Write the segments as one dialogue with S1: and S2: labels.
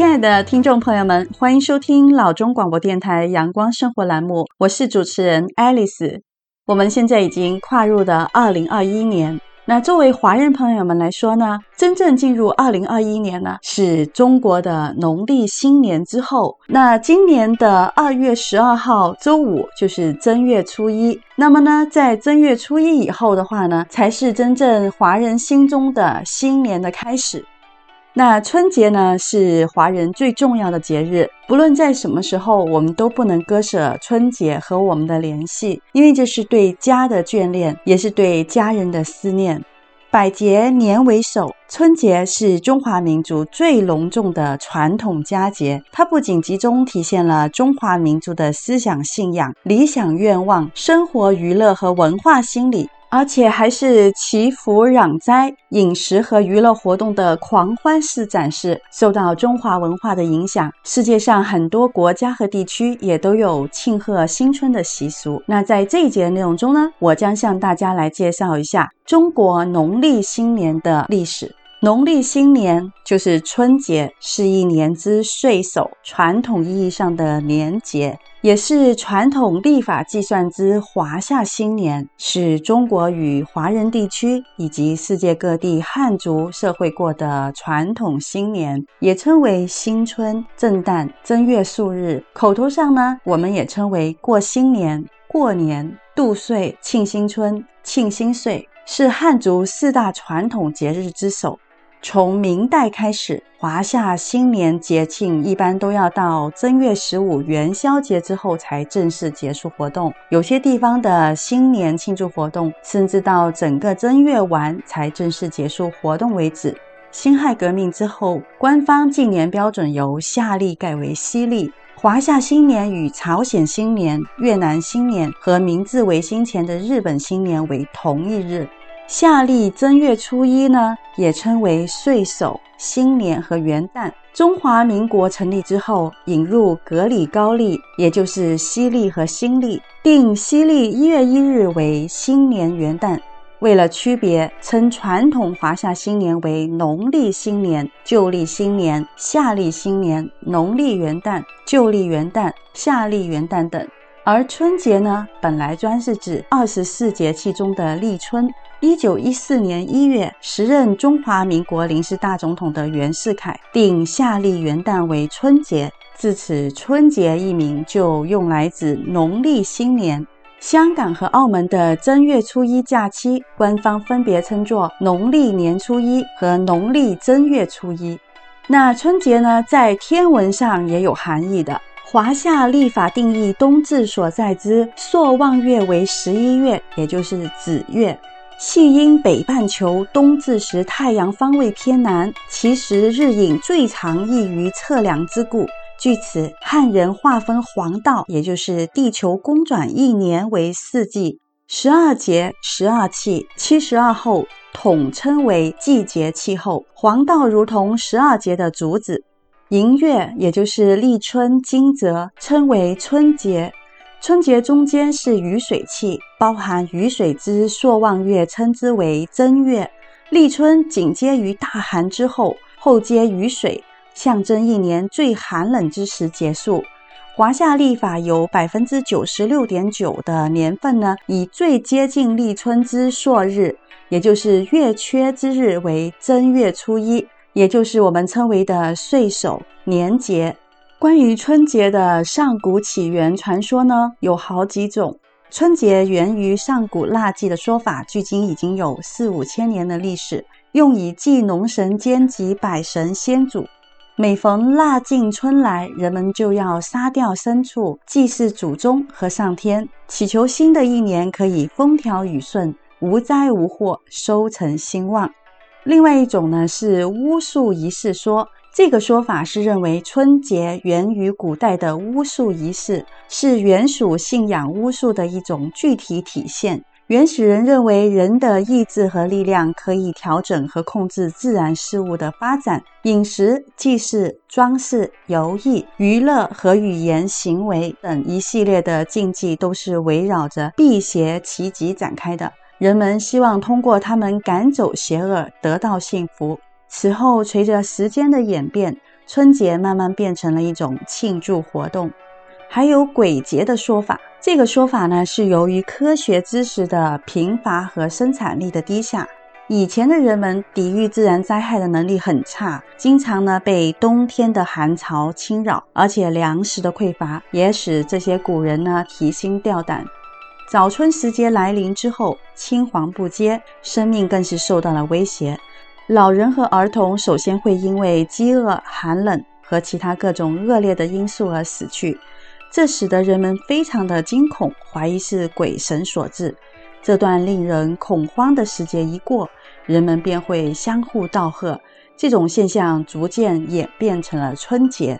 S1: 亲爱的听众朋友们，欢迎收听老中广播电台阳光生活栏目，我是主持人爱丽丝。我们现在已经跨入了二零二一年。那作为华人朋友们来说呢，真正进入二零二一年呢，是中国的农历新年之后。那今年的二月十二号周五就是正月初一。那么呢，在正月初一以后的话呢，才是真正华人心中的新年的开始。那春节呢，是华人最重要的节日，不论在什么时候，我们都不能割舍春节和我们的联系，因为这是对家的眷恋，也是对家人的思念。百节年为首，春节是中华民族最隆重的传统佳节，它不仅集中体现了中华民族的思想信仰、理想愿望、生活娱乐和文化心理。而且还是祈福攘灾、饮食和娱乐活动的狂欢式展示。受到中华文化的影响，世界上很多国家和地区也都有庆贺新春的习俗。那在这一节的内容中呢，我将向大家来介绍一下中国农历新年的历史。农历新年就是春节，是一年之岁首，传统意义上的年节。也是传统历法计算之华夏新年，是中国与华人地区以及世界各地汉族社会过的传统新年，也称为新春、正旦、正月数日。口头上呢，我们也称为过新年、过年、度岁、庆新春、庆新岁，是汉族四大传统节日之首。从明代开始，华夏新年节庆一般都要到正月十五元宵节之后才正式结束活动。有些地方的新年庆祝活动，甚至到整个正月完才正式结束活动为止。辛亥革命之后，官方纪年标准由夏历改为西历。华夏新年与朝鲜新年、越南新年和明治维新前的日本新年为同一日。夏历正月初一呢，也称为岁首、新年和元旦。中华民国成立之后，引入格里高历，也就是西历和新历，定西历一月一日为新年元旦。为了区别，称传统华夏新年为农历新年、旧历新年、夏历新年、农历元旦、旧历元旦、夏历元旦等。而春节呢，本来专是指二十四节气中的立春。一九一四年一月，时任中华民国临时大总统的袁世凯定夏历元旦为春节，自此春节一名就用来指农历新年。香港和澳门的正月初一假期，官方分别称作农历年初一和农历正月初一。那春节呢，在天文上也有含义的。华夏历法定义冬至所在之朔望月为十一月，也就是子月。系因北半球冬至时太阳方位偏南，其时日影最长易于测量之故。据此，汉人划分黄道，也就是地球公转一年为四季，十二节、十二气、七十二候，统称为季节气候。黄道如同十二节的主子，寅月也就是立春惊蛰，称为春节。春节中间是雨水气，包含雨水之朔望月，称之为正月。立春紧接于大寒之后，后接雨水，象征一年最寒冷之时结束。华夏历法有百分之九十六点九的年份呢，以最接近立春之朔日，也就是月缺之日为正月初一，也就是我们称为的岁首年节。关于春节的上古起源传说呢，有好几种。春节源于上古腊祭的说法，距今已经有四五千年的历史，用以祭农神兼及百神先祖。每逢腊尽春来，人们就要杀掉牲畜，祭祀祖宗和上天，祈求新的一年可以风调雨顺、无灾无祸、收成兴旺。另外一种呢，是巫术仪式说。这个说法是认为春节源于古代的巫术仪式，是原属信仰巫术的一种具体体现。原始人认为人的意志和力量可以调整和控制自然事物的发展。饮食、祭祀、装饰、游艺、娱乐和语言行为等一系列的禁忌都是围绕着辟邪祈吉展开的。人们希望通过他们赶走邪恶，得到幸福。此后，随着时间的演变，春节慢慢变成了一种庆祝活动。还有鬼节的说法，这个说法呢，是由于科学知识的贫乏和生产力的低下。以前的人们抵御自然灾害的能力很差，经常呢被冬天的寒潮侵扰，而且粮食的匮乏也使这些古人呢提心吊胆。早春时节来临之后，青黄不接，生命更是受到了威胁。老人和儿童首先会因为饥饿、寒冷和其他各种恶劣的因素而死去，这使得人们非常的惊恐，怀疑是鬼神所致。这段令人恐慌的时节一过，人们便会相互道贺，这种现象逐渐演变成了春节。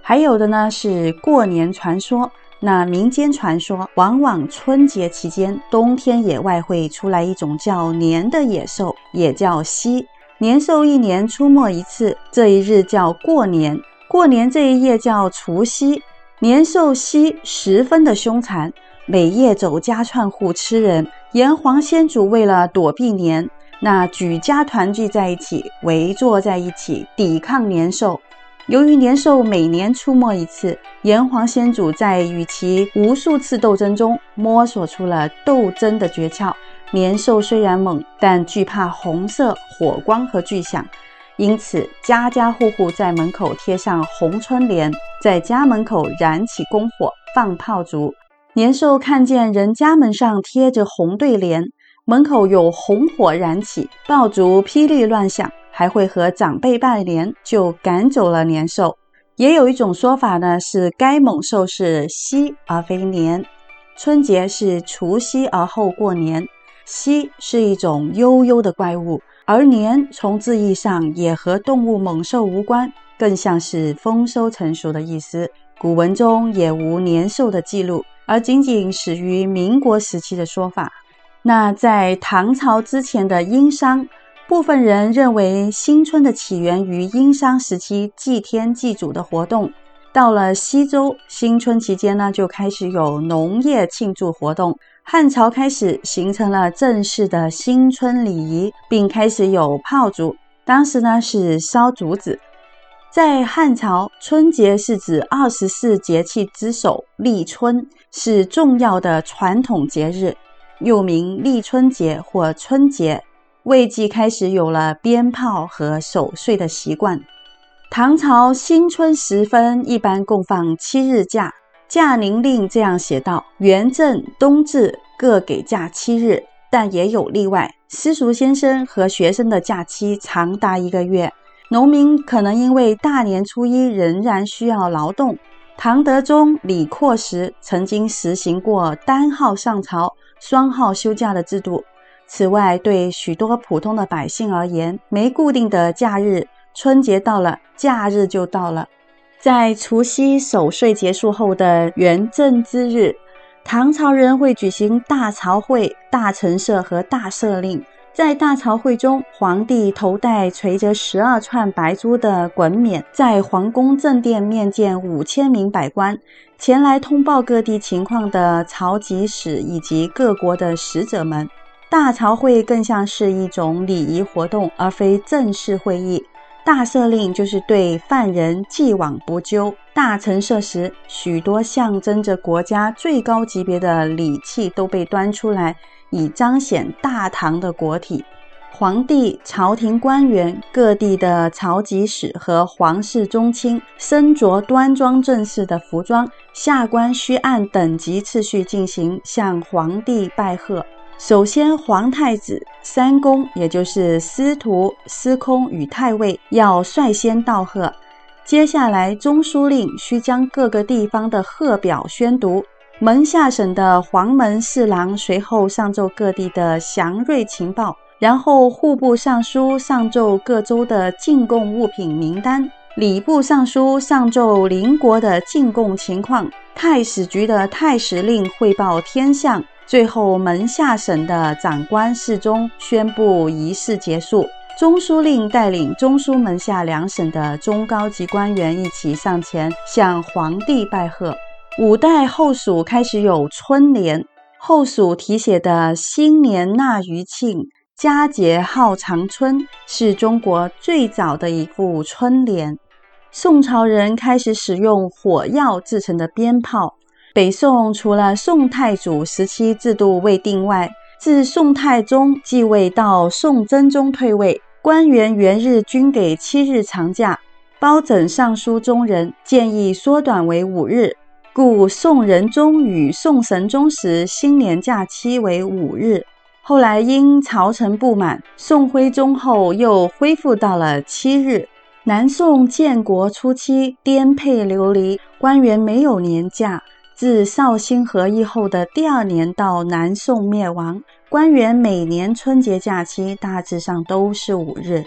S1: 还有的呢是过年传说，那民间传说，往往春节期间，冬天野外会出来一种叫年的野兽，也叫蜥。年兽一年出没一次，这一日叫过年。过年这一夜叫除夕。年兽夕十分的凶残。每夜走家串户吃人，炎黄先祖为了躲避年，那举家团聚在一起，围坐在一起抵抗年兽。由于年兽每年出没一次，炎黄先祖在与其无数次斗争中摸索出了斗争的诀窍。年兽虽然猛，但惧怕红色火光和巨响，因此家家户户在门口贴上红春联，在家门口燃起篝火，放炮竹。年兽看见人家门上贴着红对联，门口有红火燃起，爆竹霹雳乱响，还会和长辈拜年，就赶走了年兽。也有一种说法呢，是该猛兽是夕而非年。春节是除夕而后过年，蜥是一种悠悠的怪物，而年从字义上也和动物猛兽无关，更像是丰收成熟的意思。古文中也无年兽的记录。而仅仅始于民国时期的说法。那在唐朝之前的殷商，部分人认为新春的起源于殷商时期祭天祭祖的活动。到了西周，新春期间呢，就开始有农业庆祝活动。汉朝开始形成了正式的新春礼仪，并开始有炮竹。当时呢是烧竹子。在汉朝，春节是指二十四节气之首立春，是重要的传统节日，又名立春节或春节。魏晋开始有了鞭炮和守岁的习惯。唐朝新春时分，一般共放七日假。假宁令这样写道：元正、冬至各给假七日，但也有例外。私塾先生和学生的假期长达一个月。农民可能因为大年初一仍然需要劳动。唐德宗李阔时曾经实行过单号上朝、双号休假的制度。此外，对许多普通的百姓而言，没固定的假日，春节到了，假日就到了。在除夕守岁结束后的元正之日，唐朝人会举行大朝会、大陈设和大赦令。在大朝会中，皇帝头戴垂着十二串白珠的衮冕，在皇宫正殿面见五千名百官，前来通报各地情况的朝集使以及各国的使者们。大朝会更像是一种礼仪活动，而非正式会议。大赦令就是对犯人既往不咎。大陈设时，许多象征着国家最高级别的礼器都被端出来。以彰显大唐的国体，皇帝、朝廷官员、各地的朝集使和皇室宗亲，身着端庄正式的服装，下官需按等级次序进行向皇帝拜贺。首先，皇太子、三公，也就是司徒、司空与太尉，要率先道贺。接下来，中书令需将各个地方的贺表宣读。门下省的黄门侍郎随后上奏各地的祥瑞情报，然后户部尚书上奏各州的进贡物品名单，礼部尚书上奏邻国的进贡情况，太史局的太史令汇报天象，最后门下省的长官侍中宣布仪式结束。中书令带领中书门下两省的中高级官员一起上前向皇帝拜贺。五代后蜀开始有春联，后蜀题写的“新年纳余庆，佳节号长春”是中国最早的一副春联。宋朝人开始使用火药制成的鞭炮。北宋除了宋太祖时期制度未定外，自宋太宗继位到宋真宗退位，官员元日均给七日长假。包拯上书中人，建议缩短为五日。故宋仁宗与宋神宗时新年假期为五日，后来因朝臣不满，宋徽宗后又恢复到了七日。南宋建国初期颠沛流离，官员没有年假。自绍兴和议后的第二年到南宋灭亡，官员每年春节假期大致上都是五日。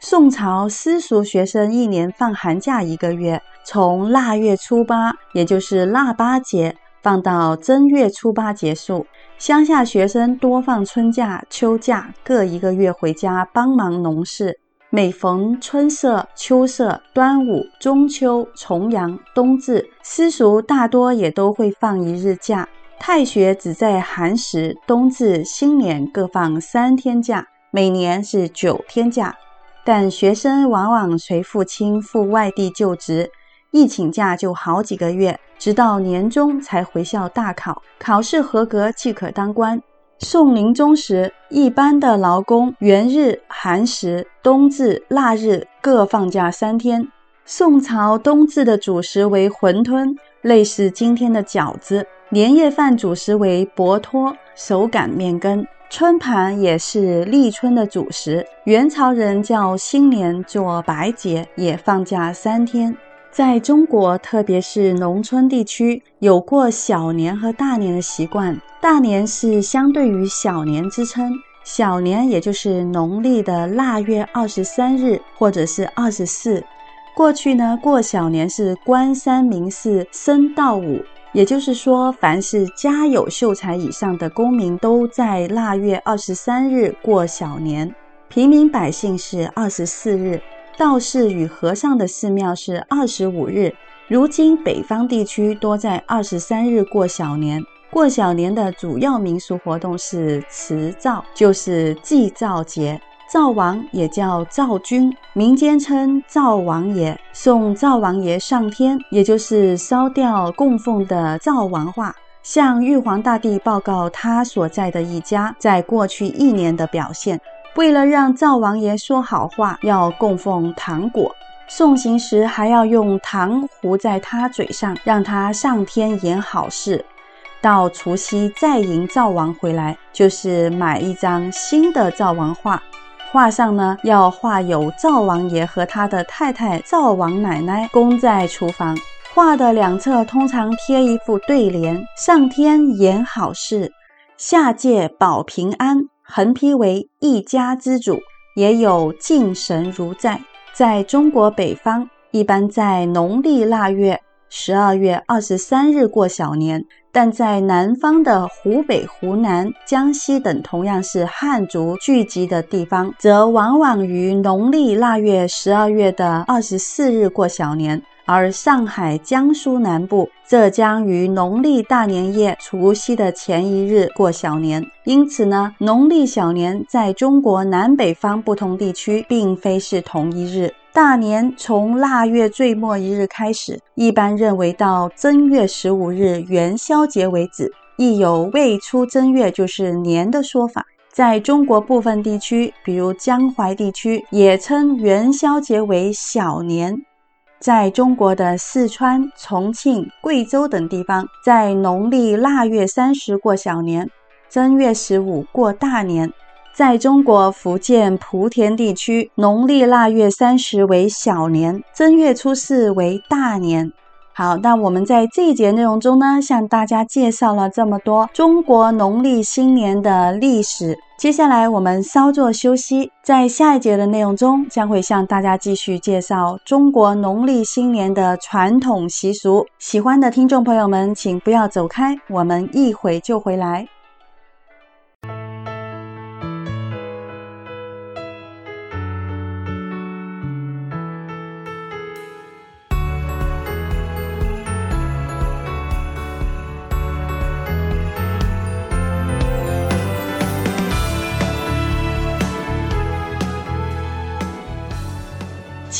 S1: 宋朝私塾学生一年放寒假一个月。从腊月初八，也就是腊八节，放到正月初八结束。乡下学生多放春假、秋假各一个月回家帮忙农事。每逢春色、秋色、端午、中秋、重阳、冬至，私塾大多也都会放一日假。太学只在寒食、冬至、新年各放三天假，每年是九天假。但学生往往随父亲赴外地就职。一请假就好几个月，直到年终才回校大考，考试合格即可当官。宋宁宗时，一般的劳工元日、寒食、冬至、腊日各放假三天。宋朝冬至的主食为馄饨，类似今天的饺子；年夜饭主食为薄托、手擀面羹；春盘也是立春的主食。元朝人叫新年做白节，也放假三天。在中国，特别是农村地区，有过小年和大年的习惯。大年是相对于小年之称，小年也就是农历的腊月二十三日或者是二十四。过去呢，过小年是官三民四申到五，也就是说，凡是家有秀才以上的公民都在腊月二十三日过小年，平民百姓是二十四日。道士与和尚的寺庙是二十五日，如今北方地区多在二十三日过小年。过小年的主要民俗活动是辞灶，就是祭灶节。灶王也叫灶君，民间称灶王爷，送灶王爷上天，也就是烧掉供奉的灶王画，向玉皇大帝报告他所在的一家在过去一年的表现。为了让灶王爷说好话，要供奉糖果。送行时还要用糖糊在他嘴上，让他上天演好事。到除夕再迎灶王回来，就是买一张新的灶王画，画上呢要画有灶王爷和他的太太灶王奶奶供在厨房。画的两侧通常贴一副对联：上天演好事，下界保平安。横批为“一家之主”，也有“敬神如在”。在中国北方，一般在农历腊月十二月二十三日过小年；但在南方的湖北、湖南、江西等同样是汉族聚集的地方，则往往于农历腊月十二月的二十四日过小年。而上海、江苏南部、浙江于农历大年夜除夕的前一日过小年，因此呢，农历小年在中国南北方不同地区并非是同一日。大年从腊月最末一日开始，一般认为到正月十五日元宵节为止，亦有未出正月就是年的说法。在中国部分地区，比如江淮地区，也称元宵节为小年。在中国的四川、重庆、贵州等地方，在农历腊月三十过小年，正月十五过大年。在中国福建莆田地区，农历腊月三十为小年，正月初四为大年。好，那我们在这一节内容中呢，向大家介绍了这么多中国农历新年的历史。接下来我们稍作休息，在下一节的内容中，将会向大家继续介绍中国农历新年的传统习俗。喜欢的听众朋友们，请不要走开，我们一会就回来。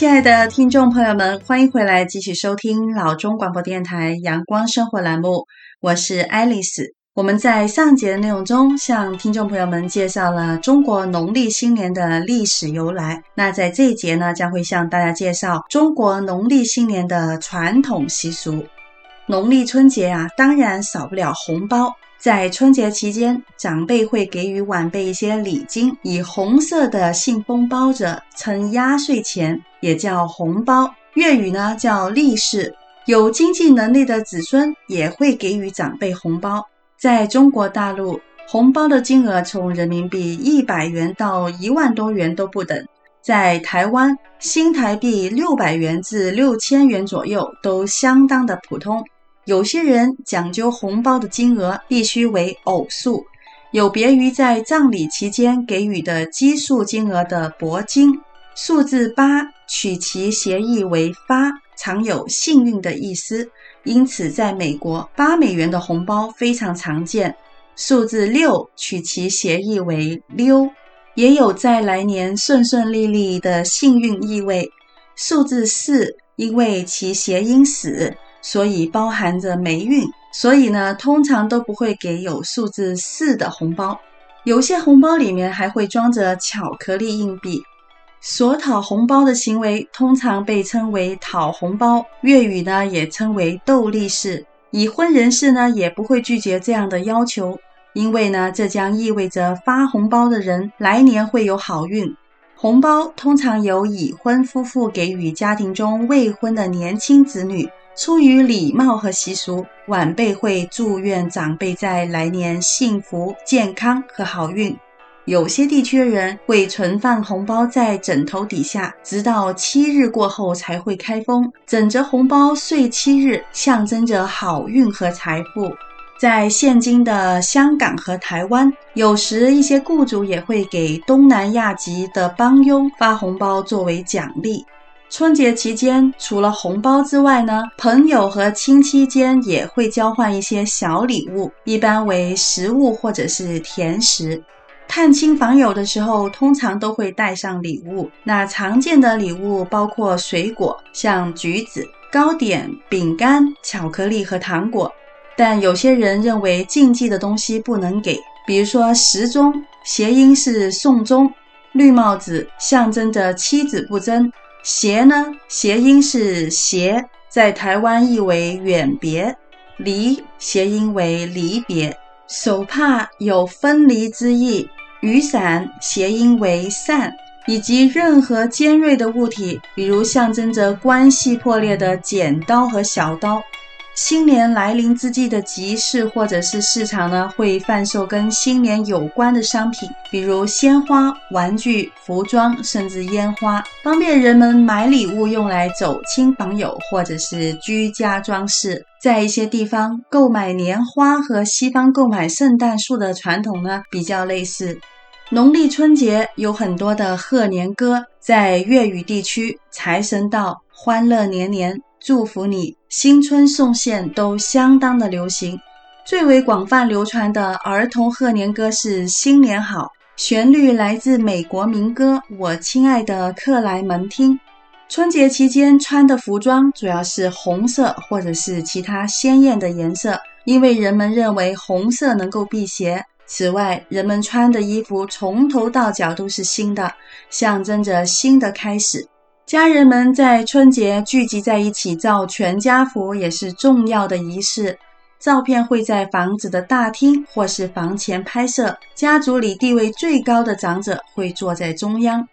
S1: 亲爱的听众朋友们，欢迎回来继续收听老中广播电台阳光生活栏目，我是爱丽丝。我们在上节的内容中，向听众朋友们介绍了中国农历新年的历史由来。那在这一节呢，将会向大家介绍中国农历新年的传统习俗。农历春节啊，当然少不了红包。在春节期间，长辈会给予晚辈一些礼金，以红色的信封包着，称压岁钱，也叫红包。粤语呢叫利是。有经济能力的子孙也会给予长辈红包。在中国大陆，红包的金额从人民币一百元到一万多元都不等。在台湾，新台币六百元至六千元左右都相当的普通。有些人讲究红包的金额必须为偶数，有别于在葬礼期间给予的奇数金额的铂金。数字八取其谐音为发，常有幸运的意思，因此在美国，八美元的红包非常常见。数字六取其谐音为溜，也有在来年顺顺利利的幸运意味。数字四因为其谐音死。所以包含着霉运，所以呢，通常都不会给有数字四的红包。有些红包里面还会装着巧克力硬币。索讨红包的行为通常被称为讨红包，粤语呢也称为斗利是。已婚人士呢也不会拒绝这样的要求，因为呢这将意味着发红包的人来年会有好运。红包通常由已婚夫妇给予家庭中未婚的年轻子女。出于礼貌和习俗，晚辈会祝愿长辈在来年幸福、健康和好运。有些地区人会存放红包在枕头底下，直到七日过后才会开封。枕着红包睡七日，象征着好运和财富。在现今的香港和台湾，有时一些雇主也会给东南亚籍的帮佣发红包作为奖励。春节期间，除了红包之外呢，朋友和亲戚间也会交换一些小礼物，一般为食物或者是甜食。探亲访友的时候，通常都会带上礼物。那常见的礼物包括水果，像橘子、糕点、饼干、巧克力和糖果。但有些人认为禁忌的东西不能给，比如说时钟，谐音是送终；绿帽子象征着妻子不争。谐呢，谐音是谐，在台湾译为远别；离，谐音为离别；手帕有分离之意；雨伞，谐音为散；以及任何尖锐的物体，比如象征着关系破裂的剪刀和小刀。新年来临之际的集市或者是市场呢，会贩售跟新年有关的商品，比如鲜花、玩具、服装，甚至烟花，方便人们买礼物用来走亲访友或者是居家装饰。在一些地方，购买年花和西方购买圣诞树的传统呢，比较类似。农历春节有很多的贺年歌，在粤语地区，财神到，欢乐年年。祝福你，新春送线都相当的流行。最为广泛流传的儿童贺年歌是《新年好》，旋律来自美国民歌《我亲爱的克莱门汀》。春节期间穿的服装主要是红色或者是其他鲜艳的颜色，因为人们认为红色能够辟邪。此外，人们穿的衣服从头到脚都是新的，象征着新的开始。家人们在春节聚集在一起照全家福，也是重要的仪式。照片会在房子的大厅或是房前拍摄，家族里地位最高的长者会坐在中央。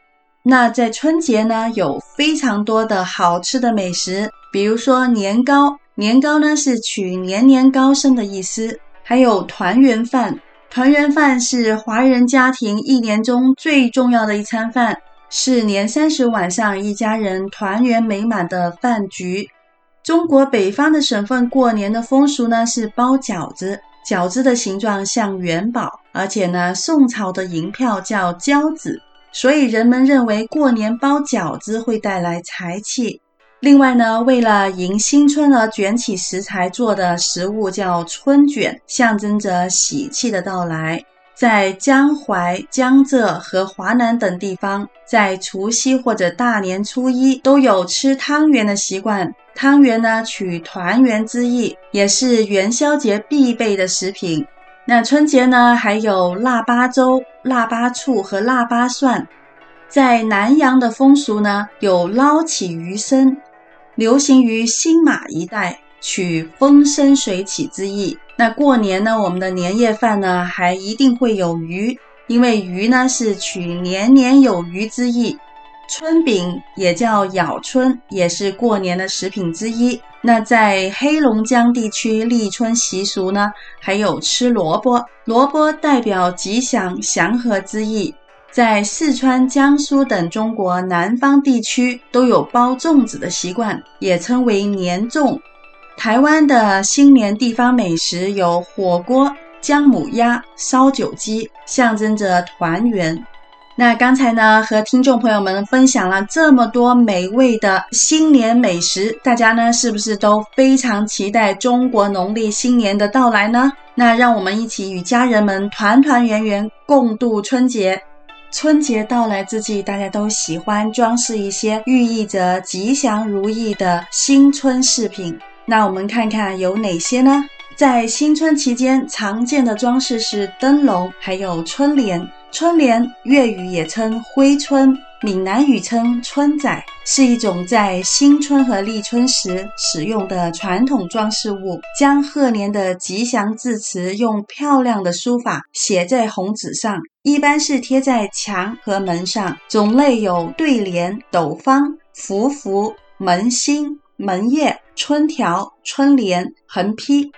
S1: 那在春节呢，有非常多的好吃的美食，比如说年糕，年糕呢是取年年高升的意思，还有团圆饭，团圆饭是华人家庭一年中最重要的一餐饭。是年三十晚上一家人团圆美满的饭局。中国北方的省份过年的风俗呢是包饺子，饺子的形状像元宝，而且呢宋朝的银票叫交子，所以人们认为过年包饺子会带来财气。另外呢，为了迎新春而卷起食材做的食物叫春卷，象征着喜气的到来。在江淮、江浙和华南等地方，在除夕或者大年初一都有吃汤圆的习惯。汤圆呢，取团圆之意，也是元宵节必备的食品。那春节呢，还有腊八粥、腊八醋和腊八蒜。在南阳的风俗呢，有捞起鱼生，流行于新马一带，取风生水起之意。那过年呢，我们的年夜饭呢，还一定会有鱼，因为鱼呢是取年年有余之意。春饼也叫咬春，也是过年的食品之一。那在黑龙江地区立春习俗呢，还有吃萝卜，萝卜代表吉祥祥和之意。在四川、江苏等中国南方地区都有包粽子的习惯，也称为年粽。台湾的新年地方美食有火锅、姜母鸭、烧酒鸡，象征着团圆。那刚才呢，和听众朋友们分享了这么多美味的新年美食，大家呢是不是都非常期待中国农历新年的到来呢？那让我们一起与家人们团团圆圆共度春节。春节到来之际，大家都喜欢装饰一些寓意着吉祥如意的新春饰品。那我们看看有哪些呢？在新春期间，常见的装饰是灯笼，还有春联。春联粤语也称挥春，闽南语称春仔，是一种在新春和立春时使用的传统装饰物。将贺年的吉祥字词用漂亮的书法写在红纸上，一般是贴在墙和门上。种类有对联、斗方、福符、门星。门页、春条、春联、横批，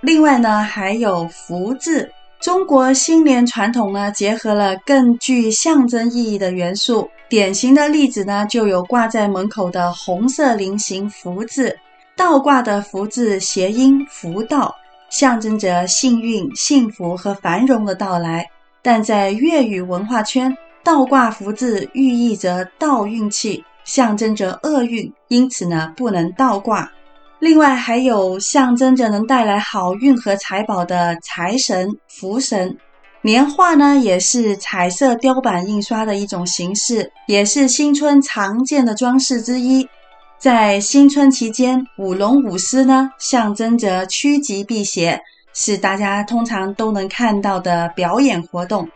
S1: 另外呢还有福字。中国新年传统呢结合了更具象征意义的元素，典型的例子呢就有挂在门口的红色菱形福字。倒挂的福字谐音“福到”，象征着幸运、幸福和繁荣的到来。但在粤语文化圈，倒挂福字寓意着倒运气。象征着厄运，因此呢不能倒挂。另外还有象征着能带来好运和财宝的财神、福神。年画呢也是彩色雕版印刷的一种形式，也是新春常见的装饰之一。在新春期间，舞龙舞狮呢象征着趋吉避邪，是大家通常都能看到的表演活动。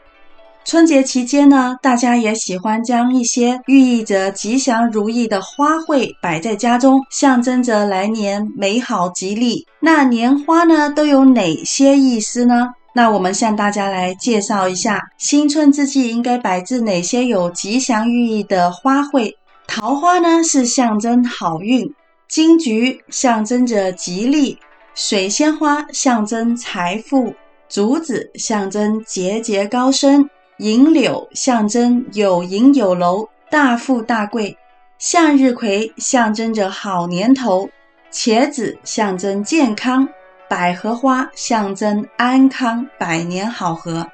S1: 春节期间呢，大家也喜欢将一些寓意着吉祥如意的花卉摆在家中，象征着来年美好吉利。那年花呢，都有哪些意思呢？那我们向大家来介绍一下，新春之际应该摆置哪些有吉祥寓意的花卉。桃花呢，是象征好运；金桔象征着吉利；水仙花象征财富；竹子象征节节高升。银柳象征有银有楼、大富大贵；向日葵象征着好年头；茄子象征健康；百合花象征安康、百年好合。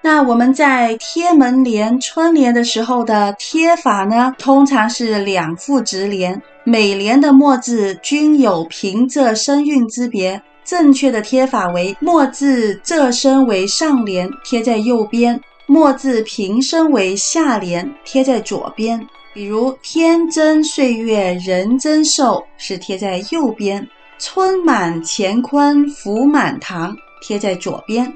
S1: 那我们在贴门帘、春联的时候的贴法呢，通常是两副直联，每联的末字均有平仄声韵之别。正确的贴法为末字仄声为上联，贴在右边。莫字平身为下联，贴在左边。比如“天真岁月人增寿”是贴在右边，“春满乾坤福满堂”贴在左边。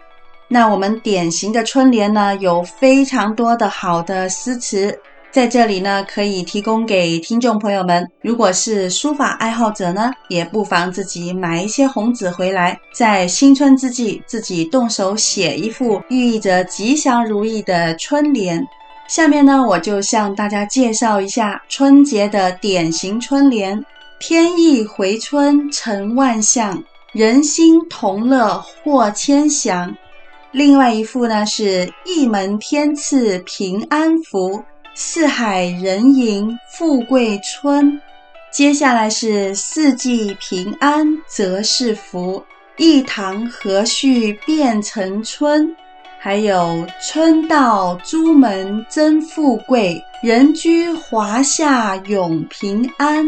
S1: 那我们典型的春联呢，有非常多的好的诗词。在这里呢，可以提供给听众朋友们，如果是书法爱好者呢，也不妨自己买一些红纸回来，在新春之际自己动手写一副寓意着吉祥如意的春联。下面呢，我就向大家介绍一下春节的典型春联：天意回春成万象，人心同乐获千祥。另外一副呢是一门天赐平安福。四海人迎富贵春，接下来是四季平安则是福，一堂和煦变成春，还有春到朱门增富贵，人居华夏永平安。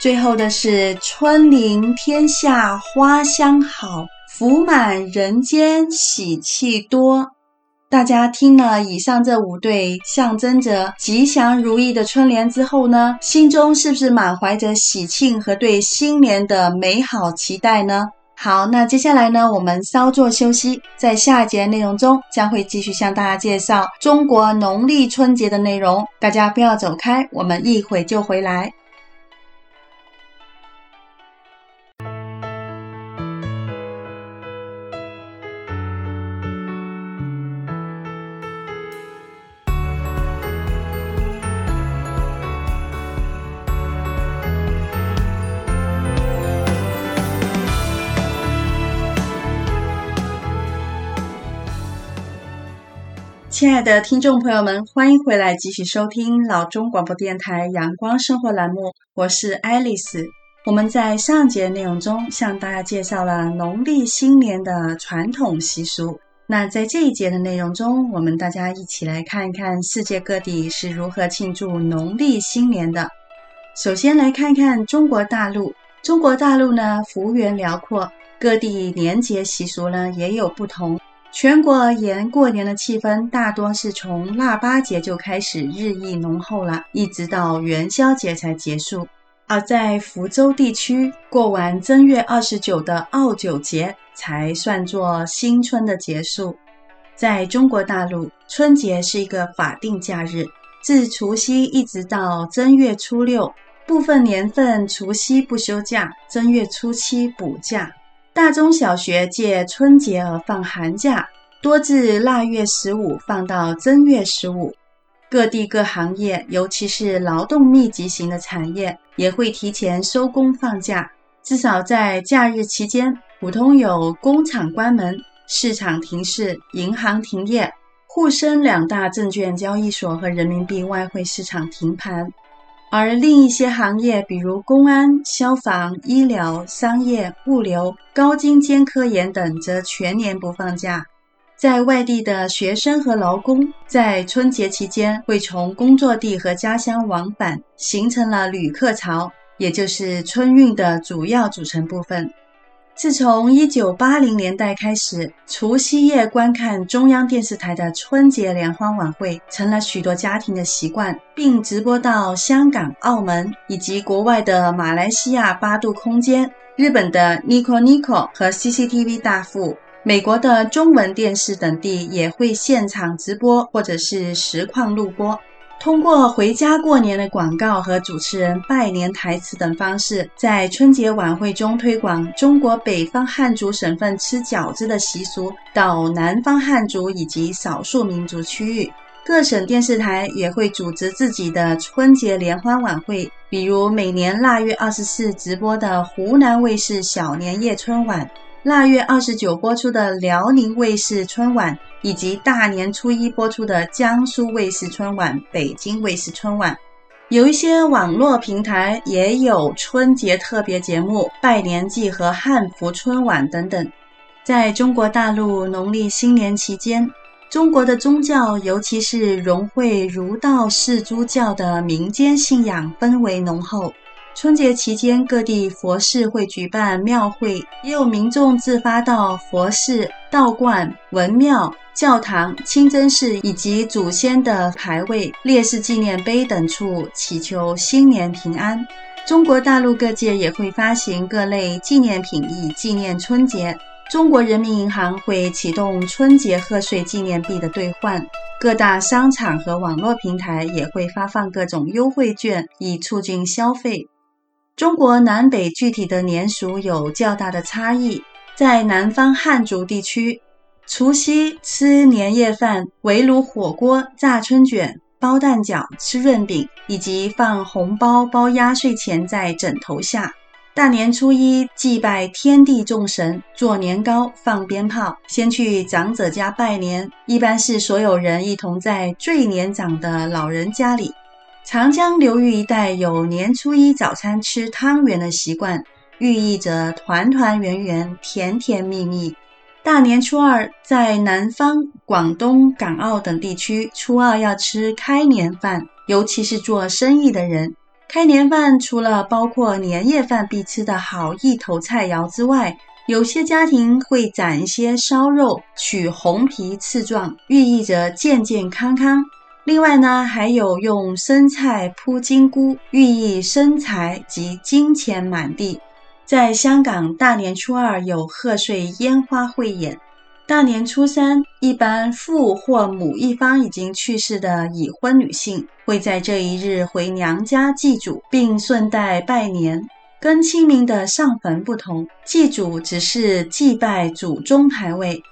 S1: 最后的是春临天下花香好，福满人间喜气多。大家听了以上这五对象征着吉祥如意的春联之后呢，心中是不是满怀着喜庆和对新年的美好期待呢？好，那接下来呢，我们稍作休息，在下一节内容中将会继续向大家介绍中国农历春节的内容。大家不要走开，我们一会就回来。亲爱的听众朋友们，欢迎回来继续收听老中广播电台阳光生活栏目，我是爱丽丝。我们在上节内容中向大家介绍了农历新年的传统习俗。那在这一节的内容中，我们大家一起来看一看世界各地是如何庆祝农历新年的。首先来看看中国大陆，中国大陆呢，幅员辽阔，各地年节习俗呢也有不同。全国而言，过年的气氛大多是从腊八节就开始日益浓厚了，一直到元宵节才结束。而在福州地区，过完正月二十九的奥九节才算作新春的结束。在中国大陆，春节是一个法定假日，自除夕一直到正月初六，部分年份除夕不休假，正月初七补假。大中小学借春节而放寒假，多至腊月十五放到正月十五。各地各行业，尤其是劳动密集型的产业，也会提前收工放假。至少在假日期间，普通有工厂关门、市场停市、银行停业、沪深两大证券交易所和人民币外汇市场停盘。而另一些行业，比如公安、消防、医疗、商业、物流、高精尖科研等，则全年不放假。在外地的学生和劳工，在春节期间会从工作地和家乡往返，形成了旅客潮，也就是春运的主要组成部分。自从1980年代开始，除夕夜观看中央电视台的春节联欢晚会成了许多家庭的习惯，并直播到香港、澳门以及国外的马来西亚八度空间、日本的 Nico Nico 和 CCTV 大富、美国的中文电视等地也会现场直播或者是实况录播。通过回家过年的广告和主持人拜年台词等方式，在春节晚会中推广中国北方汉族省份吃饺子的习俗，到南方汉族以及少数民族区域，各省电视台也会组织自己的春节联欢晚会，比如每年腊月二十四直播的湖南卫视小年夜春晚。腊月二十九播出的辽宁卫视春晚，以及大年初一播出的江苏卫视春晚、北京卫视春晚，有一些网络平台也有春节特别节目、拜年季和汉服春晚等等。在中国大陆农历新年期间，中国的宗教，尤其是融汇儒道释诸教的民间信仰氛围浓厚。春节期间，各地佛寺会举办庙会，也有民众自发到佛寺、道观、文庙、教堂、清真寺以及祖先的牌位、烈士纪念碑等处祈求新年平安。中国大陆各界也会发行各类纪念品以纪念春节。中国人民银行会启动春节贺岁纪念币的兑换，各大商场和网络平台也会发放各种优惠券以促进消费。中国南北具体的年俗有较大的差异。在南方汉族地区，除夕吃年夜饭，围炉火锅、炸春卷、包蛋饺、吃润饼，以及放红包、包压岁钱在枕头下。大年初一祭拜天地众神，做年糕、放鞭炮，先去长者家拜年。一般是所有人一同在最年长的老人家里。长江流域一带有年初一早餐吃汤圆的习惯，寓意着团团圆圆、甜甜蜜蜜。大年初二，在南方、广东、港澳等地区，初二要吃开年饭，尤其是做生意的人。开年饭除了包括年夜饭必吃的好意头菜肴之外，有些家庭会攒一些烧肉，取红皮刺状，寓意着健健康康。另外呢，还有用生菜铺金菇，寓意生财及金钱满地。在香港，大年初二有贺岁烟花汇演。大年初三，一般父或母一方已经去世的已婚女性，会在这一日回娘家祭祖，并顺带拜年。跟清明的上坟不同，祭祖只是祭拜祖宗牌位。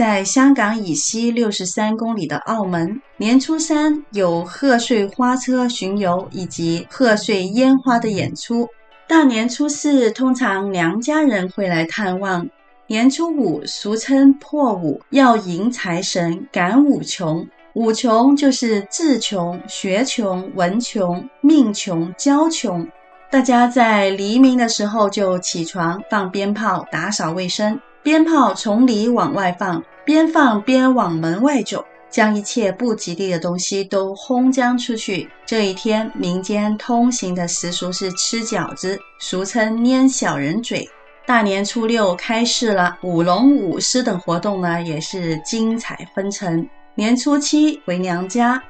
S1: 在香港以西六十三公里的澳门，年初三有贺岁花车巡游以及贺岁烟花的演出。大年初四，通常娘家人会来探望。年初五，俗称破五，要迎财神，赶五穷。五穷就是智穷、学穷、文穷、命穷、交穷。大家在黎明的时候就起床，放鞭炮，打扫卫生。鞭炮从里往外放，边放边往门外走，将一切不吉利的东西都轰将出去。这一天，民间通行的习俗是吃饺子，俗称捏小人嘴。大年初六开市了，舞龙舞狮等活动呢也是精彩纷呈。年初七回娘家，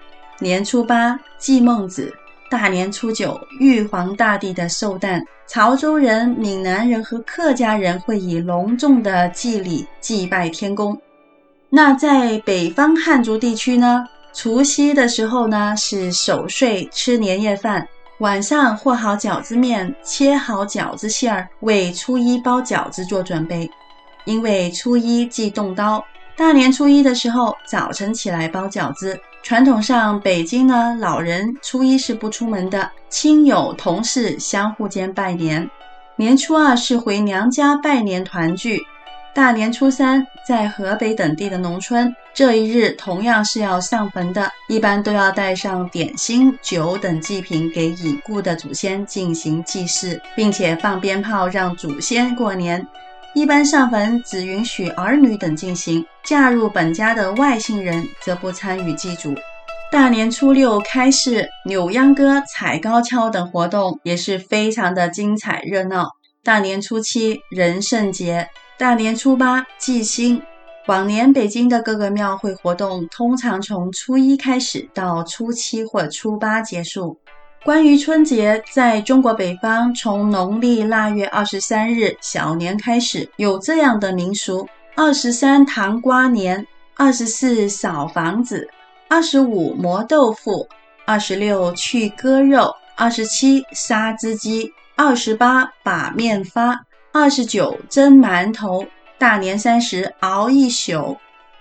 S1: 年初八祭孟子。大年初九，玉皇大帝的寿诞，潮州人、闽南人和客家人会以隆重的祭礼祭拜天公。那在北方汉族地区呢，除夕的时候呢是守岁吃年夜饭，晚上和好饺子面，切好饺子馅儿，为初一包饺子做准备。因为初一忌动刀，大年初一的时候早晨起来包饺子。传统上，北京呢，老人初一是不出门的，亲友同事相互间拜年。年初二是回娘家拜年团聚。大年初三，在河北等地的农村，这一日同样是要上坟的，一般都要带上点心、酒等祭品给已故的祖先进行祭祀，并且放鞭炮让祖先过年。一般上坟只允许儿女等进行，嫁入本家的外姓人则不参与祭祖。大年初六开市、扭秧歌、踩高跷等活动也是非常的精彩热闹。大年初七人圣节，大年初八祭星。往年北京的各个庙会活动通常从初一开始到初七或初八结束。关于春节，在中国北方，从农历腊月二十三日小年开始，有这样的民俗：二十三糖瓜年，二十四扫房子，二十五磨豆腐，二十六去割肉，二十七杀只鸡，二十八把面发，二十九蒸馒头，大年三十熬一宿。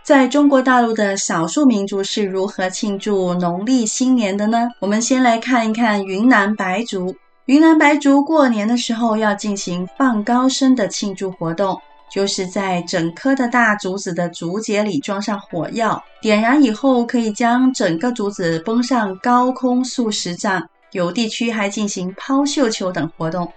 S1: 在中国大陆的少数民族是如何庆祝农历新年的呢？我们先来看一看云南白族。云南白族过年的时候要进行放高升的庆祝活动，就是在整颗的大竹子的竹节里装上火药，点燃以后可以将整个竹子崩上高空数十丈。有地区还进行抛绣球等活动。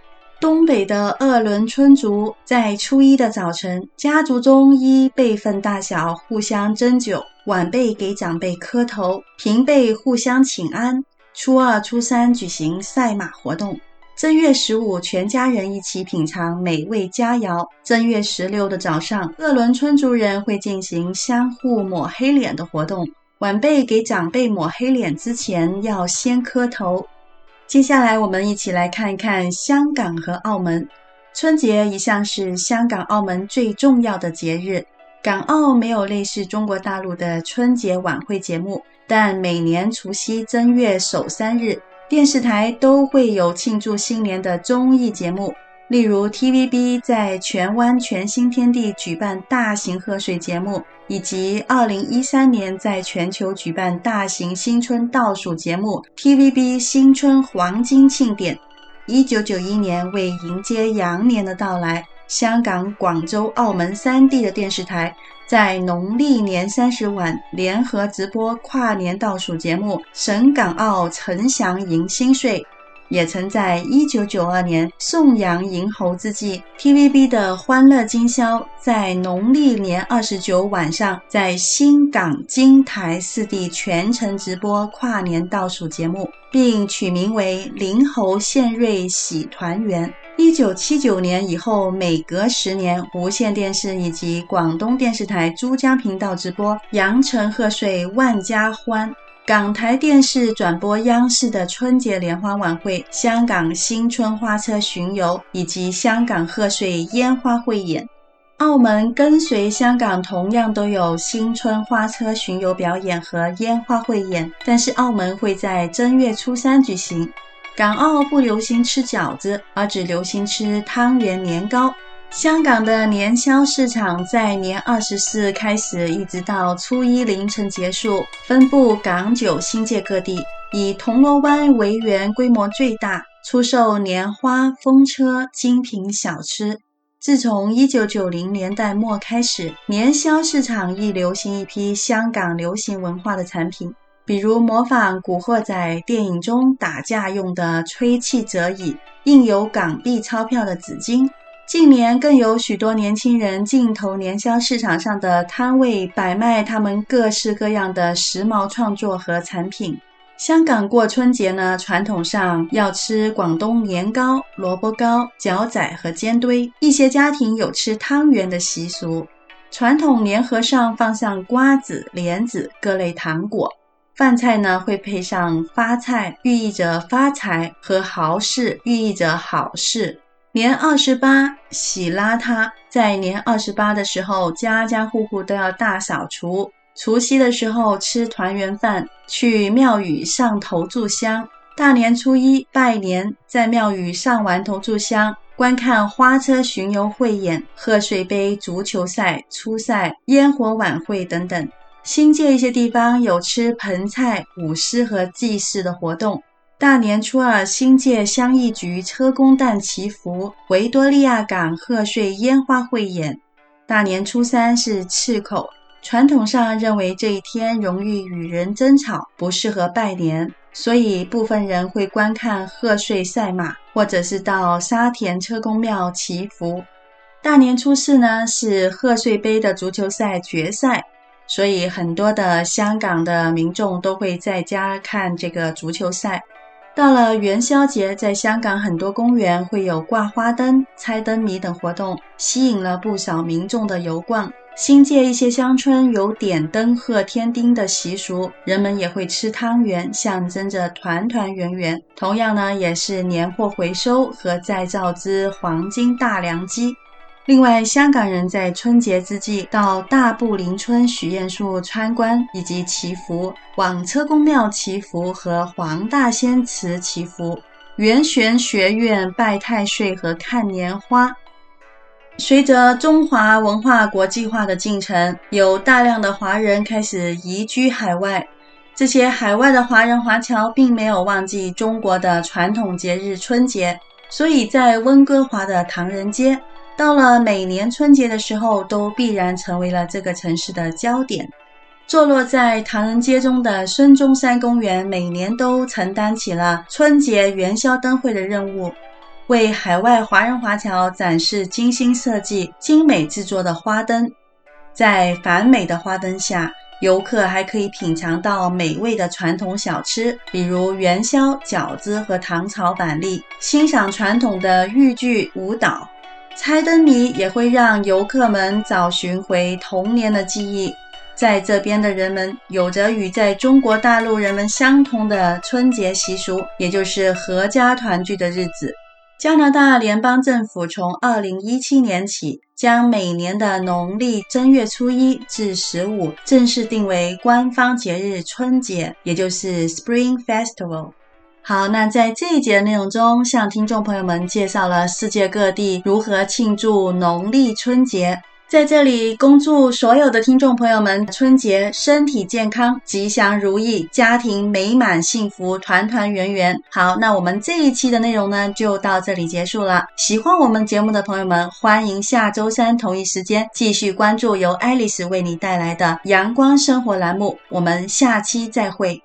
S1: 东北的鄂伦春族在初一的早晨，家族中依辈分大小互相斟酒，晚辈给长辈磕头，平辈互相请安。初二、初三举行赛马活动。正月十五，全家人一起品尝美味佳肴。正月十六的早上，鄂伦春族人会进行相互抹黑脸的活动。晚辈给长辈抹黑脸之前，要先磕头。接下来，我们一起来看一看香港和澳门。春节一向是香港、澳门最重要的节日。港澳没有类似中国大陆的春节晚会节目，但每年除夕、正月首三日，电视台都会有庆祝新年的综艺节目。例如，TVB 在荃湾全新天地举办大型贺岁节目，以及2013年在全球举办大型新春倒数节目 TVB 新春黄金庆典。1991年为迎接羊年的到来，香港、广州、澳门三地的电视台在农历年三十晚联合直播跨年倒数节目《省港澳陈祥迎新岁》。也曾在一九九二年颂扬迎猴之际，TVB 的《欢乐今宵》在农历年二十九晚上，在新港金台四地全程直播跨年倒数节目，并取名为“临猴献瑞喜团圆”。一九七九年以后，每隔十年，无线电视以及广东电视台珠江频道直播“羊城贺岁万家欢”，港台电视转播央视的春节联欢晚会、香港新春花车巡游以及香港贺岁烟花汇演。澳门跟随香港，同样都有新春花车巡游表演和烟花汇演，但是澳门会在正月初三举行。港澳不流行吃饺子，而只流行吃汤圆年糕。香港的年宵市场在年二十四开始，一直到初一凌晨结束，分布港九新界各地，以铜锣湾为园，规模最大，出售年花、风车、精品小吃。自从一九九零年代末开始，年宵市场亦流行一批香港流行文化的产品。比如模仿《古惑仔》电影中打架用的吹气折椅，印有港币钞票的纸巾。近年更有许多年轻人竞投年宵市场上的摊位，摆卖他们各式各样的时髦创作和产品。香港过春节呢，传统上要吃广东年糕、萝卜糕、饺仔和煎堆，一些家庭有吃汤圆的习俗。传统年盒上放上瓜子、莲子、各类糖果。饭菜呢，会配上发菜，寓意着发财和好事，寓意着好事。年二十八洗邋遢，在年二十八的时候，家家户户都要大扫除。除夕的时候吃团圆饭，去庙宇上头炷香。大年初一拜年，在庙宇上完头炷香，观看花车巡游汇演、贺岁杯足球赛、初赛、烟火晚会等等。新界一些地方有吃盆菜、舞狮和祭祀的活动。大年初二，新界乡议局车公诞祈福，维多利亚港贺岁烟花汇演。大年初三是赤口，传统上认为这一天容易与人争吵，不适合拜年，所以部分人会观看贺岁赛马，或者是到沙田车公庙祈福。大年初四呢，是贺岁杯的足球赛决赛。所以，很多的香港的民众都会在家看这个足球赛。到了元宵节，在香港很多公园会有挂花灯、猜灯谜等活动，吸引了不少民众的游逛。新界一些乡村有点灯贺天丁的习俗，人们也会吃汤圆，象征着团团圆圆。同样呢，也是年货回收和再造之黄金大良机。另外，香港人在春节之际到大埔林村许愿树参观以及祈福，往车公庙祈福和黄大仙祠祈福，圆玄学院拜太岁和看年花。随着中华文化国际化的进程，有大量的华人开始移居海外。这些海外的华人华侨并没有忘记中国的传统节日春节，所以在温哥华的唐人街。到了每年春节的时候，都必然成为了这个城市的焦点。坐落在唐人街中的孙中山公园，每年都承担起了春节元宵灯会的任务，为海外华人华侨展示精心设计、精美制作的花灯。在繁美的花灯下，游客还可以品尝到美味的传统小吃，比如元宵、饺子和糖炒板栗，欣赏传统的豫剧舞蹈。猜灯谜也会让游客们找寻回童年的记忆。在这边的人们有着与在中国大陆人们相同的春节习俗，也就是合家团聚的日子。加拿大联邦政府从2017年起，将每年的农历正月初一至十五正式定为官方节日春节，也就是 Spring Festival。好，那在这一节的内容中，向听众朋友们介绍了世界各地如何庆祝农历春节。在这里，恭祝所有的听众朋友们春节身体健康、吉祥如意、家庭美满幸福、团团圆圆。好，那我们这一期的内容呢，就到这里结束了。喜欢我们节目的朋友们，欢迎下周三同一时间继续关注由爱丽丝为你带来的阳光生活栏目。我们下期再会。